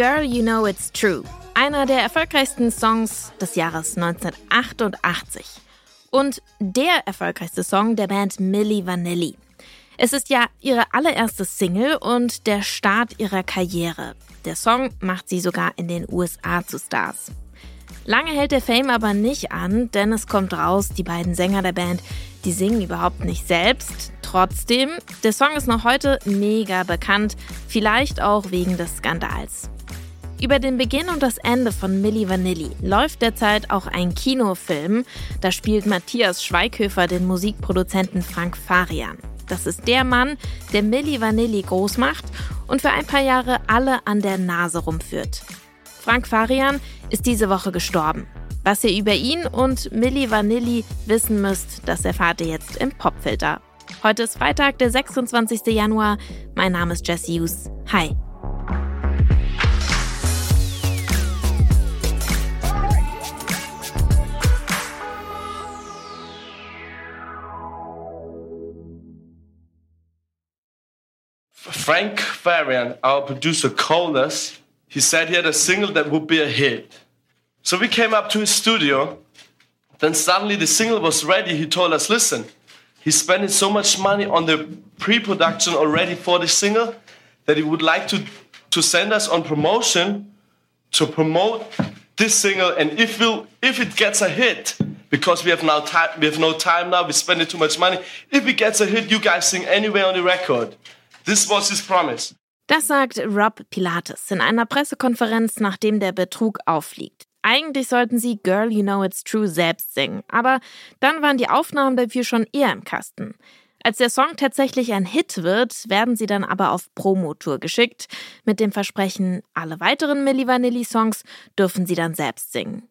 Girl, You Know It's True. Einer der erfolgreichsten Songs des Jahres 1988. Und der erfolgreichste Song der Band Milli Vanilli. Es ist ja ihre allererste Single und der Start ihrer Karriere. Der Song macht sie sogar in den USA zu Stars. Lange hält der Fame aber nicht an, denn es kommt raus, die beiden Sänger der Band, die singen überhaupt nicht selbst. Trotzdem, der Song ist noch heute mega bekannt, vielleicht auch wegen des Skandals. Über den Beginn und das Ende von Milli Vanilli läuft derzeit auch ein Kinofilm. Da spielt Matthias Schweighöfer den Musikproduzenten Frank Farian. Das ist der Mann, der Milli Vanilli groß macht und für ein paar Jahre alle an der Nase rumführt. Frank Farian ist diese Woche gestorben. Was ihr über ihn und Milli Vanilli wissen müsst, das erfahrt ihr jetzt im Popfilter. Heute ist Freitag, der 26. Januar. Mein Name ist Jesse Hughes. Hi. Frank Farian, our producer, called us. He said he had a single that would be a hit. So we came up to his studio. Then suddenly the single was ready. He told us, listen, he's spending so much money on the pre-production already for the single that he would like to, to send us on promotion to promote this single. And if, we'll, if it gets a hit, because we have now time, we have no time now, we're spending too much money. If it gets a hit, you guys sing anywhere on the record. This was his promise. Das sagt Rob Pilates in einer Pressekonferenz, nachdem der Betrug aufliegt. Eigentlich sollten sie Girl You Know It's True selbst singen, aber dann waren die Aufnahmen dafür schon eher im Kasten. Als der Song tatsächlich ein Hit wird, werden sie dann aber auf Promotour geschickt, mit dem Versprechen, alle weiteren Milli Vanilli Songs dürfen sie dann selbst singen.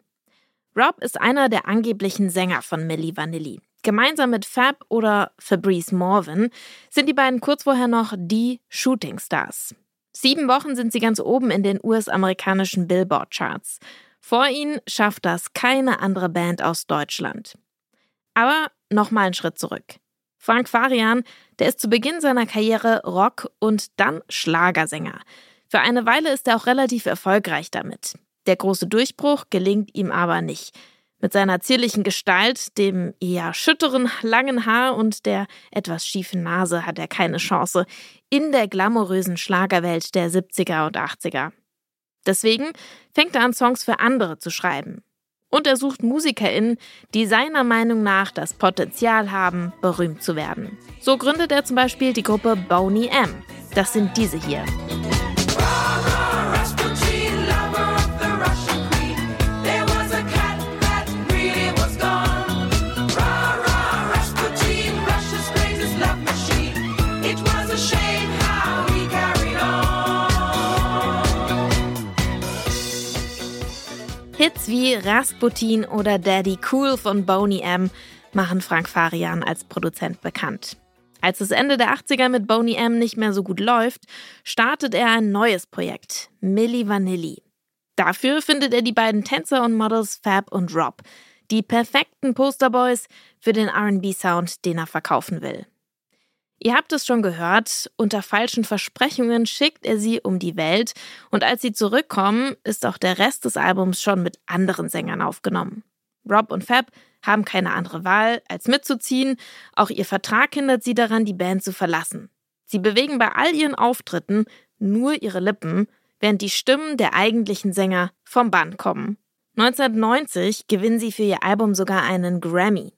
Rob ist einer der angeblichen Sänger von Milli Vanilli. Gemeinsam mit Fab oder Fabrice Morvan sind die beiden kurz vorher noch die Shooting Stars. Sieben Wochen sind sie ganz oben in den US-amerikanischen Billboard-Charts. Vor ihnen schafft das keine andere Band aus Deutschland. Aber nochmal einen Schritt zurück. Frank Farian, der ist zu Beginn seiner Karriere Rock- und dann Schlagersänger. Für eine Weile ist er auch relativ erfolgreich damit. Der große Durchbruch gelingt ihm aber nicht. Mit seiner zierlichen Gestalt, dem eher schütteren, langen Haar und der etwas schiefen Nase hat er keine Chance in der glamourösen Schlagerwelt der 70er und 80er. Deswegen fängt er an, Songs für andere zu schreiben. Und er sucht MusikerInnen, die seiner Meinung nach das Potenzial haben, berühmt zu werden. So gründet er zum Beispiel die Gruppe Boney M. Das sind diese hier. Wie Rasputin oder Daddy Cool von Boney M machen Frank Farian als Produzent bekannt. Als es Ende der 80er mit Boney M nicht mehr so gut läuft, startet er ein neues Projekt, Milli Vanilli. Dafür findet er die beiden Tänzer und Models Fab und Rob, die perfekten Posterboys für den RB-Sound, den er verkaufen will. Ihr habt es schon gehört, unter falschen Versprechungen schickt er sie um die Welt und als sie zurückkommen, ist auch der Rest des Albums schon mit anderen Sängern aufgenommen. Rob und Fab haben keine andere Wahl, als mitzuziehen, auch ihr Vertrag hindert sie daran, die Band zu verlassen. Sie bewegen bei all ihren Auftritten nur ihre Lippen, während die Stimmen der eigentlichen Sänger vom Band kommen. 1990 gewinnen sie für ihr Album sogar einen Grammy.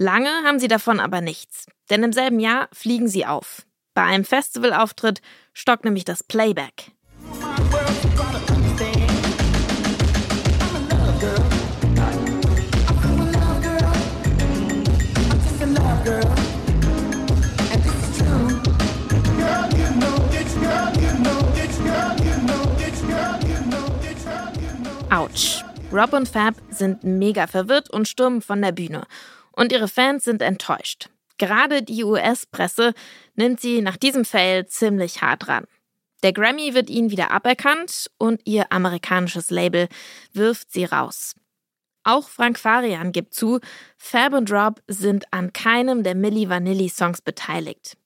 Lange haben sie davon aber nichts, denn im selben Jahr fliegen sie auf. Bei einem Festivalauftritt stockt nämlich das Playback. Autsch. Rob und Fab sind mega verwirrt und stürmen von der Bühne. Und ihre Fans sind enttäuscht. Gerade die US-Presse nimmt sie nach diesem Fail ziemlich hart ran. Der Grammy wird ihnen wieder aberkannt und ihr amerikanisches Label wirft sie raus. Auch Frank Farian gibt zu, Fab und Rob sind an keinem der Milli Vanilli Songs beteiligt.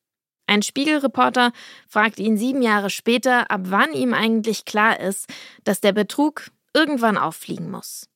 Ein Spiegelreporter fragt ihn sieben Jahre später, ab wann ihm eigentlich klar ist, dass der Betrug irgendwann auffliegen muss.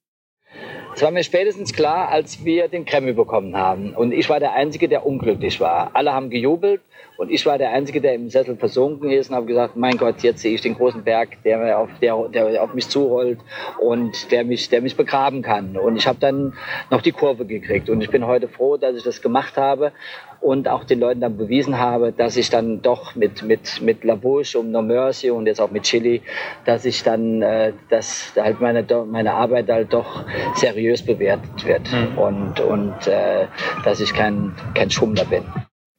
Es war mir spätestens klar, als wir den Kreml bekommen haben. Und ich war der Einzige, der unglücklich war. Alle haben gejubelt und ich war der Einzige, der im Sessel versunken ist und habe gesagt, mein Gott, jetzt sehe ich den großen Berg, der auf, der, der auf mich zurollt und der mich, der mich begraben kann. Und ich habe dann noch die Kurve gekriegt. Und ich bin heute froh, dass ich das gemacht habe und auch den Leuten dann bewiesen habe, dass ich dann doch mit, mit, mit La Bouche und No Mercy und jetzt auch mit Chili, dass ich dann, äh, dass halt meine, meine Arbeit halt doch seriös bewertet wird mhm. und, und äh, dass ich kein, kein Schummler bin.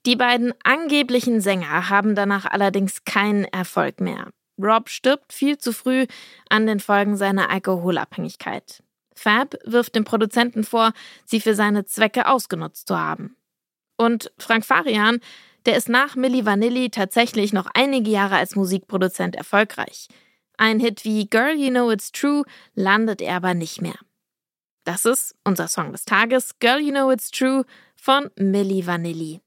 Die beiden angeblichen Sänger haben danach allerdings keinen Erfolg mehr. Rob stirbt viel zu früh an den Folgen seiner Alkoholabhängigkeit. Fab wirft dem Produzenten vor, sie für seine Zwecke ausgenutzt zu haben. Und Frank Farian, der ist nach Milli Vanilli tatsächlich noch einige Jahre als Musikproduzent erfolgreich. Ein Hit wie Girl You Know It's True landet er aber nicht mehr. Das ist unser Song des Tages, Girl You Know It's True von Milli Vanilli.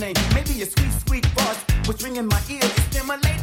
name. Maybe a sweet, sweet voice was ringing my ears. It's stimulating.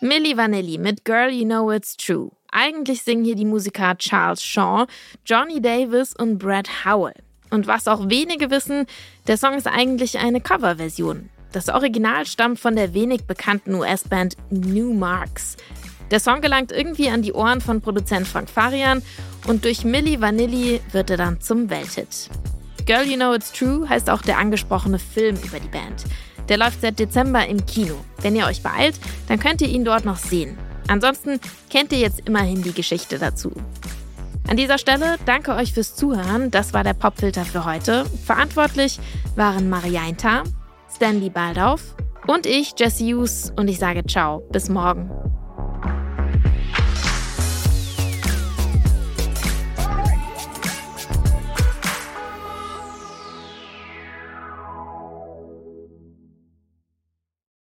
Milli Vanilli mit Girl You Know It's True. Eigentlich singen hier die Musiker Charles Shaw, Johnny Davis und Brad Howell. Und was auch wenige wissen, der Song ist eigentlich eine Coverversion. Das Original stammt von der wenig bekannten US-Band New Marks. Der Song gelangt irgendwie an die Ohren von Produzent Frank Farian und durch Milli Vanilli wird er dann zum Welthit. Girl You Know It's True heißt auch der angesprochene Film über die Band. Der läuft seit Dezember im Kino. Wenn ihr euch beeilt, dann könnt ihr ihn dort noch sehen. Ansonsten kennt ihr jetzt immerhin die Geschichte dazu. An dieser Stelle danke euch fürs Zuhören. Das war der Popfilter für heute. Verantwortlich waren Marianta, Stanley Baldauf, Und ich, Jesse Hughes, und ich sage ciao, bis morgen.